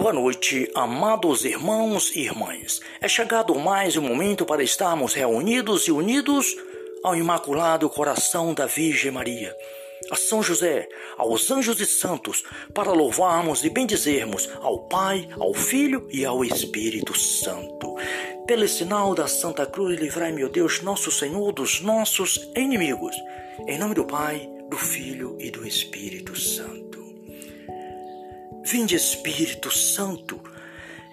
Boa noite, amados irmãos e irmãs. É chegado mais um momento para estarmos reunidos e unidos ao Imaculado Coração da Virgem Maria, a São José, aos anjos e santos, para louvarmos e bendizermos ao Pai, ao Filho e ao Espírito Santo. Pelo sinal da Santa Cruz, livrai, meu Deus, nosso Senhor, dos nossos inimigos. Em nome do Pai, do Filho e do Espírito Santo. Vinde, Espírito Santo,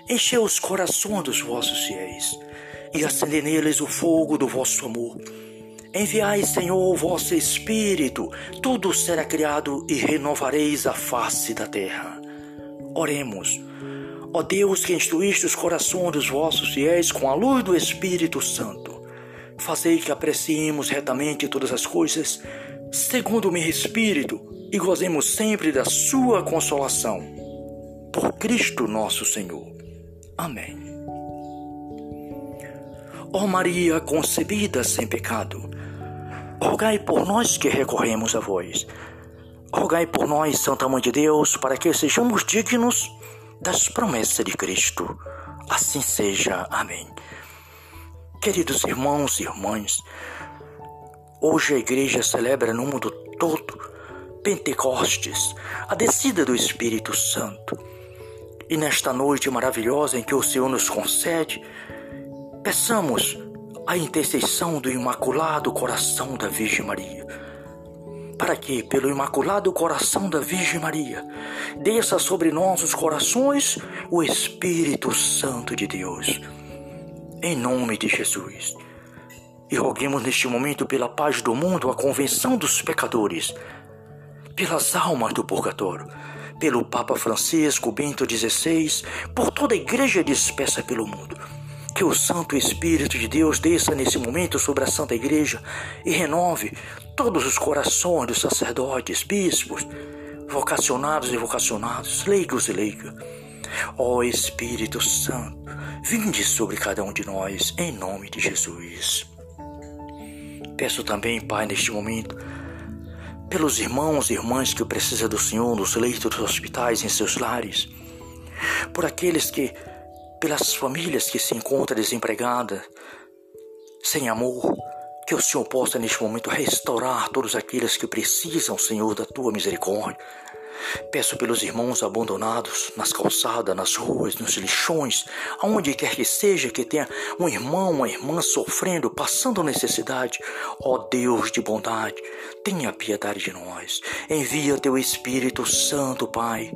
enchei os corações dos vossos fiéis e acendei neles o fogo do vosso amor. Enviai, Senhor, o vosso Espírito, tudo será criado e renovareis a face da terra. Oremos. Ó Deus que instruíste os corações dos vossos fiéis com a luz do Espírito Santo, fazei que apreciemos retamente todas as coisas, segundo o meu Espírito, e gozemos sempre da sua consolação. Por Cristo nosso Senhor. Amém. Ó Maria concebida sem pecado, rogai por nós que recorremos a vós. Rogai por nós, Santa Mãe de Deus, para que sejamos dignos das promessas de Cristo. Assim seja. Amém. Queridos irmãos e irmãs, hoje a igreja celebra no mundo todo Pentecostes, a descida do Espírito Santo. E nesta noite maravilhosa em que o Senhor nos concede, peçamos a intercessão do Imaculado Coração da Virgem Maria, para que, pelo Imaculado Coração da Virgem Maria, desça sobre nossos corações o Espírito Santo de Deus. Em nome de Jesus. E roguemos neste momento pela paz do mundo a convenção dos pecadores pelas almas do purgatório, pelo Papa Francisco Bento XVI, por toda a igreja dispersa pelo mundo. Que o Santo Espírito de Deus desça nesse momento sobre a Santa Igreja e renove todos os corações dos sacerdotes, bispos, vocacionados e vocacionados, leigos e leigas. Ó Espírito Santo, vinde sobre cada um de nós, em nome de Jesus. Peço também, Pai, neste momento, pelos irmãos e irmãs que precisam do Senhor nos leitos dos hospitais, em seus lares, por aqueles que, pelas famílias que se encontram desempregadas, sem amor, que o Senhor possa neste momento restaurar todos aqueles que precisam, Senhor, da tua misericórdia. Peço pelos irmãos abandonados nas calçadas, nas ruas, nos lixões, aonde quer que seja que tenha um irmão, uma irmã sofrendo, passando necessidade. Ó Deus de bondade, tenha piedade de nós. Envia teu Espírito Santo, Pai,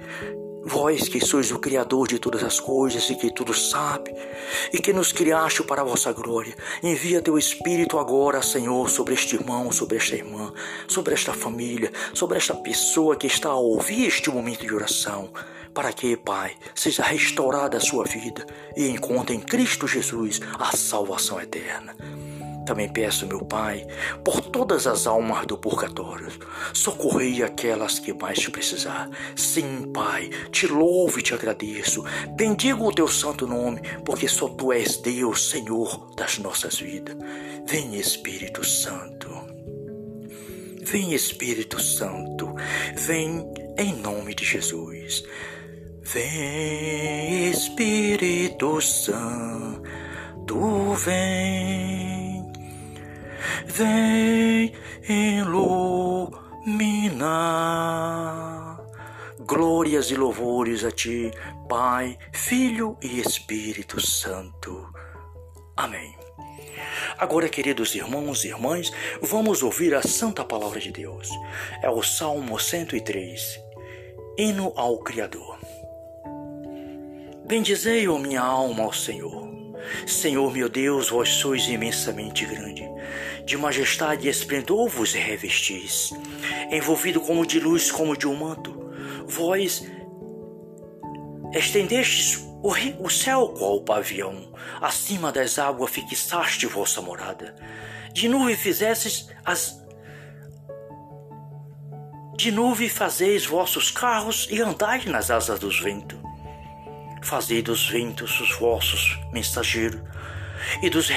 Vós que sois o Criador de todas as coisas e que tudo sabe, e que nos criaste para a vossa glória, envia teu Espírito agora, Senhor, sobre este irmão, sobre esta irmã, sobre esta família, sobre esta pessoa que está a ouvir este momento de oração, para que, Pai, seja restaurada a sua vida e encontre em Cristo Jesus a salvação eterna. Também peço, meu Pai, por todas as almas do purgatório, socorrei aquelas que mais precisar. Sim, Pai, te louvo e te agradeço. Bendigo o teu santo nome, porque só tu és Deus, Senhor das nossas vidas. Vem, Espírito Santo. Vem, Espírito Santo. Vem em nome de Jesus. Vem, Espírito Santo. Vem vem iluminar. Glórias e louvores a ti, Pai, Filho e Espírito Santo. Amém. Agora, queridos irmãos e irmãs, vamos ouvir a santa palavra de Deus. É o Salmo 103, Hino ao Criador. Bendizei, ó minha alma, ao Senhor. Senhor meu Deus, vós sois imensamente grande de majestade e esplendor vos revestis, envolvido como de luz, como de um manto. Vós estendestes o, céu qual o pavião, acima das águas fixaste vossa morada. De nuvem fizestes as de nuvem fazeis vossos carros e andais nas asas dos ventos. Fazei dos ventos os vossos mensageiros e dos,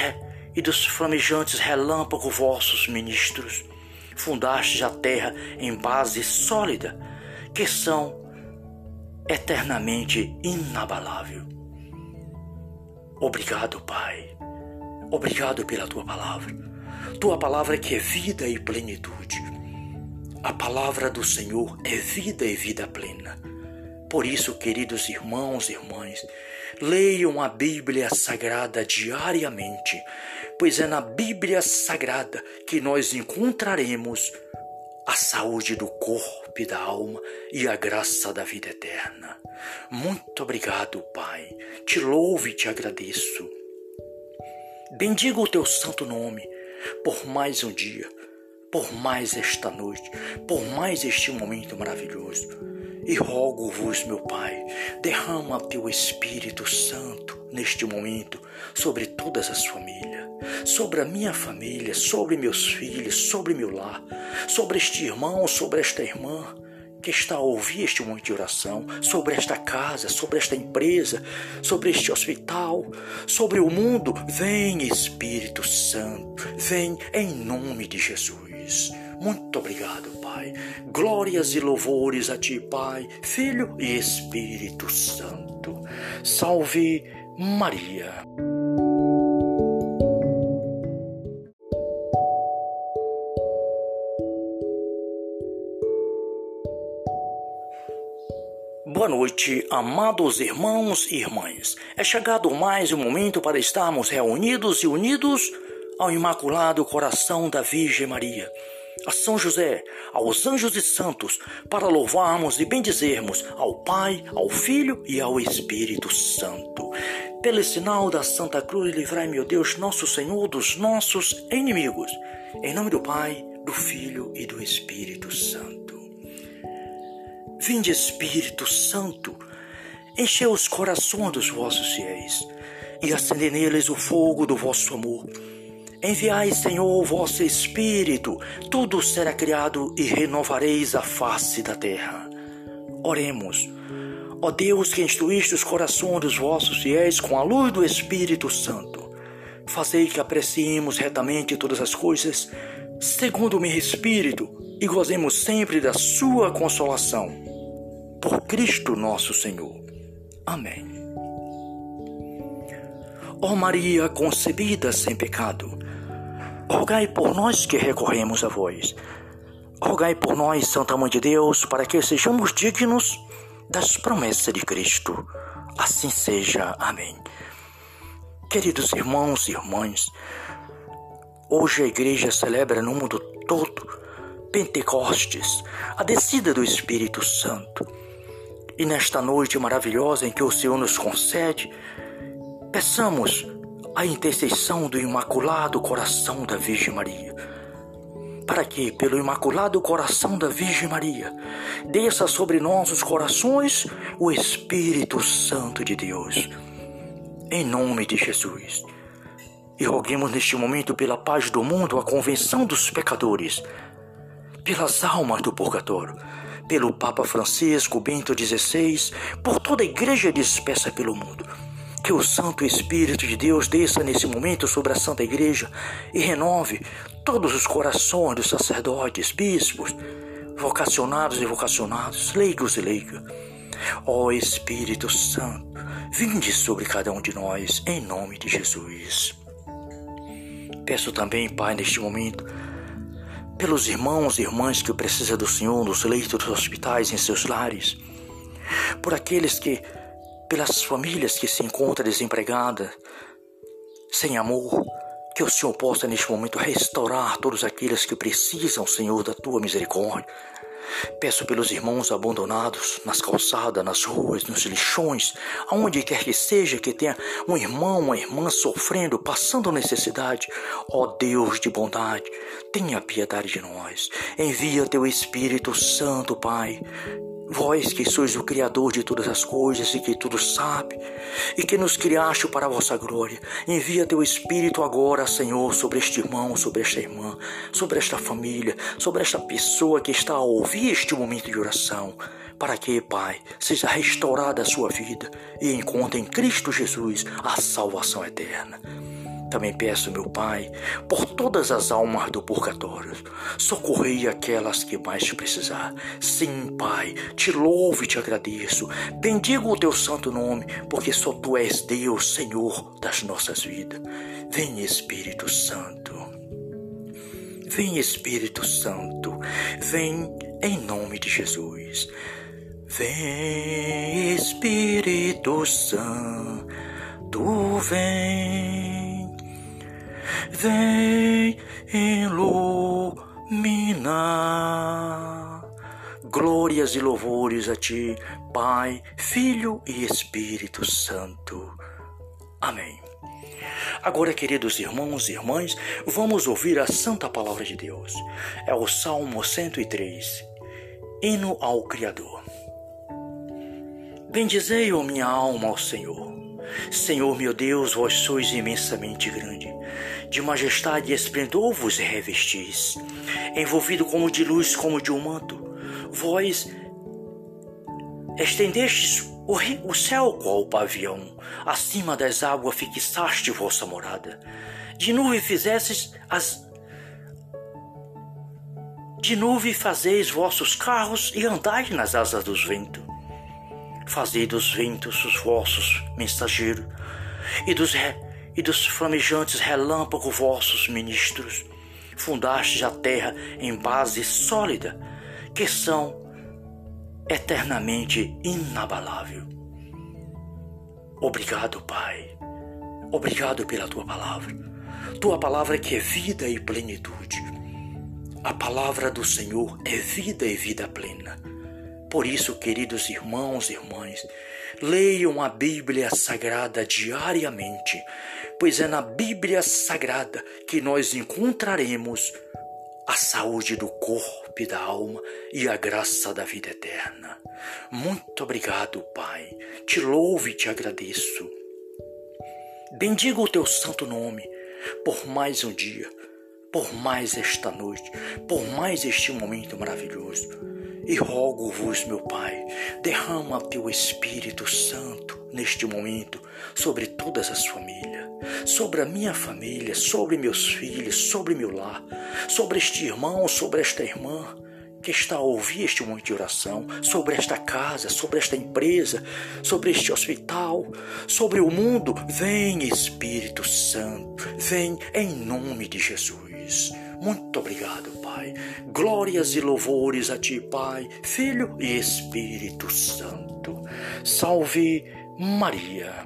e dos flamejantes relâmpagos vossos ministros. Fundastes a terra em base sólida, que são eternamente inabalável. Obrigado, Pai. Obrigado pela tua palavra. Tua palavra que é vida e plenitude. A palavra do Senhor é vida e vida plena. Por isso, queridos irmãos e irmãs, leiam a Bíblia Sagrada diariamente, pois é na Bíblia Sagrada que nós encontraremos a saúde do corpo e da alma e a graça da vida eterna. Muito obrigado, Pai. Te louvo e te agradeço. Bendigo o teu santo nome por mais um dia, por mais esta noite, por mais este momento maravilhoso. E rogo-vos, meu Pai, derrama teu Espírito Santo neste momento sobre todas as famílias, sobre a minha família, sobre meus filhos, sobre meu lar, sobre este irmão, sobre esta irmã que está a ouvir este momento de oração, sobre esta casa, sobre esta empresa, sobre este hospital, sobre o mundo. Vem, Espírito Santo, vem em nome de Jesus. Muito obrigado, Pai. Glórias e louvores a Ti, Pai, Filho e Espírito Santo. Salve Maria. Boa noite, amados irmãos e irmãs. É chegado mais um momento para estarmos reunidos e unidos ao Imaculado Coração da Virgem Maria, a São José, aos anjos e santos, para louvarmos e bendizermos ao Pai, ao Filho e ao Espírito Santo. Pelo sinal da Santa Cruz, livrai, meu Deus, nosso Senhor, dos nossos inimigos. Em nome do Pai, do Filho e do Espírito Santo. Vinde, Espírito Santo, enchei os corações dos vossos fiéis e acendei neles o fogo do vosso amor. Enviai, Senhor, o vosso Espírito, tudo será criado e renovareis a face da terra. Oremos. Ó Deus que instruíste os corações dos vossos fiéis com a luz do Espírito Santo, fazei que apreciemos retamente todas as coisas, segundo o meu Espírito, e gozemos sempre da sua consolação por Cristo nosso Senhor. Amém. Ó Maria concebida sem pecado, rogai por nós que recorremos a vós. Rogai por nós, Santa Mãe de Deus, para que sejamos dignos das promessas de Cristo. Assim seja. Amém. Queridos irmãos e irmãs, hoje a igreja celebra no mundo todo Pentecostes, a descida do Espírito Santo. E nesta noite maravilhosa em que o Senhor nos concede, peçamos a intercessão do Imaculado Coração da Virgem Maria, para que, pelo Imaculado Coração da Virgem Maria, desça sobre nossos corações o Espírito Santo de Deus. Em nome de Jesus. E roguemos neste momento pela paz do mundo, a convenção dos pecadores, pelas almas do purgatório pelo Papa Francisco Bento XVI, por toda a igreja dispersa pelo mundo. Que o Santo Espírito de Deus desça nesse momento sobre a Santa Igreja e renove todos os corações dos sacerdotes, bispos, vocacionados e vocacionados, leigos e leigas. Ó Espírito Santo, vinde sobre cada um de nós, em nome de Jesus. Peço também, Pai, neste momento, pelos irmãos e irmãs que precisam do Senhor nos leitos dos hospitais em seus lares, por aqueles que, pelas famílias que se encontram desempregadas, sem amor, que o Senhor possa neste momento restaurar todos aqueles que precisam, Senhor, da tua misericórdia. Peço pelos irmãos abandonados nas calçadas, nas ruas, nos lixões, aonde quer que seja que tenha um irmão, uma irmã sofrendo, passando necessidade. Ó Deus de bondade, tenha piedade de nós. Envia teu Espírito Santo, Pai, Vós que sois o Criador de todas as coisas e que tudo sabe, e que nos criaste para a vossa glória, envia teu Espírito agora, Senhor, sobre este irmão, sobre esta irmã, sobre esta família, sobre esta pessoa que está a ouvir este momento de oração, para que, Pai, seja restaurada a sua vida e encontre em Cristo Jesus a salvação eterna. Também peço, meu Pai, por todas as almas do purgatório, socorrei aquelas que mais precisar. Sim, Pai, te louvo e te agradeço. Bendigo o teu santo nome, porque só tu és Deus, Senhor das nossas vidas. Vem, Espírito Santo. Vem, Espírito Santo. Vem em nome de Jesus. Vem, Espírito Santo, vem, vem iluminar. Glórias e louvores a Ti, Pai, Filho e Espírito Santo. Amém. Agora, queridos irmãos e irmãs, vamos ouvir a santa palavra de Deus. É o Salmo 103, hino ao Criador. Bendizei, ó minha alma, ao Senhor. Senhor meu Deus, vós sois imensamente grande. De majestade e esplendor vos revestis, envolvido como de luz, como de um manto. Vós estendestes o, céu qual o pavião, acima das águas fixaste vossa morada. De nuvem fizestes as de nuvem fazeis vossos carros e andais nas asas dos ventos. Fazei dos ventos os vossos mensageiros, e dos, re, e dos flamejantes relâmpagos vossos ministros. Fundastes a terra em base sólida, que são eternamente inabalável. Obrigado, Pai. Obrigado pela tua palavra. Tua palavra que é vida e plenitude. A palavra do Senhor é vida e vida plena. Por isso, queridos irmãos e irmãs, leiam a Bíblia Sagrada diariamente, pois é na Bíblia Sagrada que nós encontraremos a saúde do corpo e da alma e a graça da vida eterna. Muito obrigado, Pai. Te louvo e te agradeço. Bendiga o teu santo nome por mais um dia, por mais esta noite, por mais este momento maravilhoso. E rogo-vos, meu Pai, derrama teu Espírito Santo neste momento sobre todas as famílias, sobre a minha família, sobre meus filhos, sobre meu lar, sobre este irmão, sobre esta irmã que está a ouvir este momento de oração, sobre esta casa, sobre esta empresa, sobre este hospital, sobre o mundo. Vem, Espírito Santo, vem em nome de Jesus. Muito obrigado, Pai. Glórias e louvores a Ti, Pai, Filho e Espírito Santo. Salve Maria.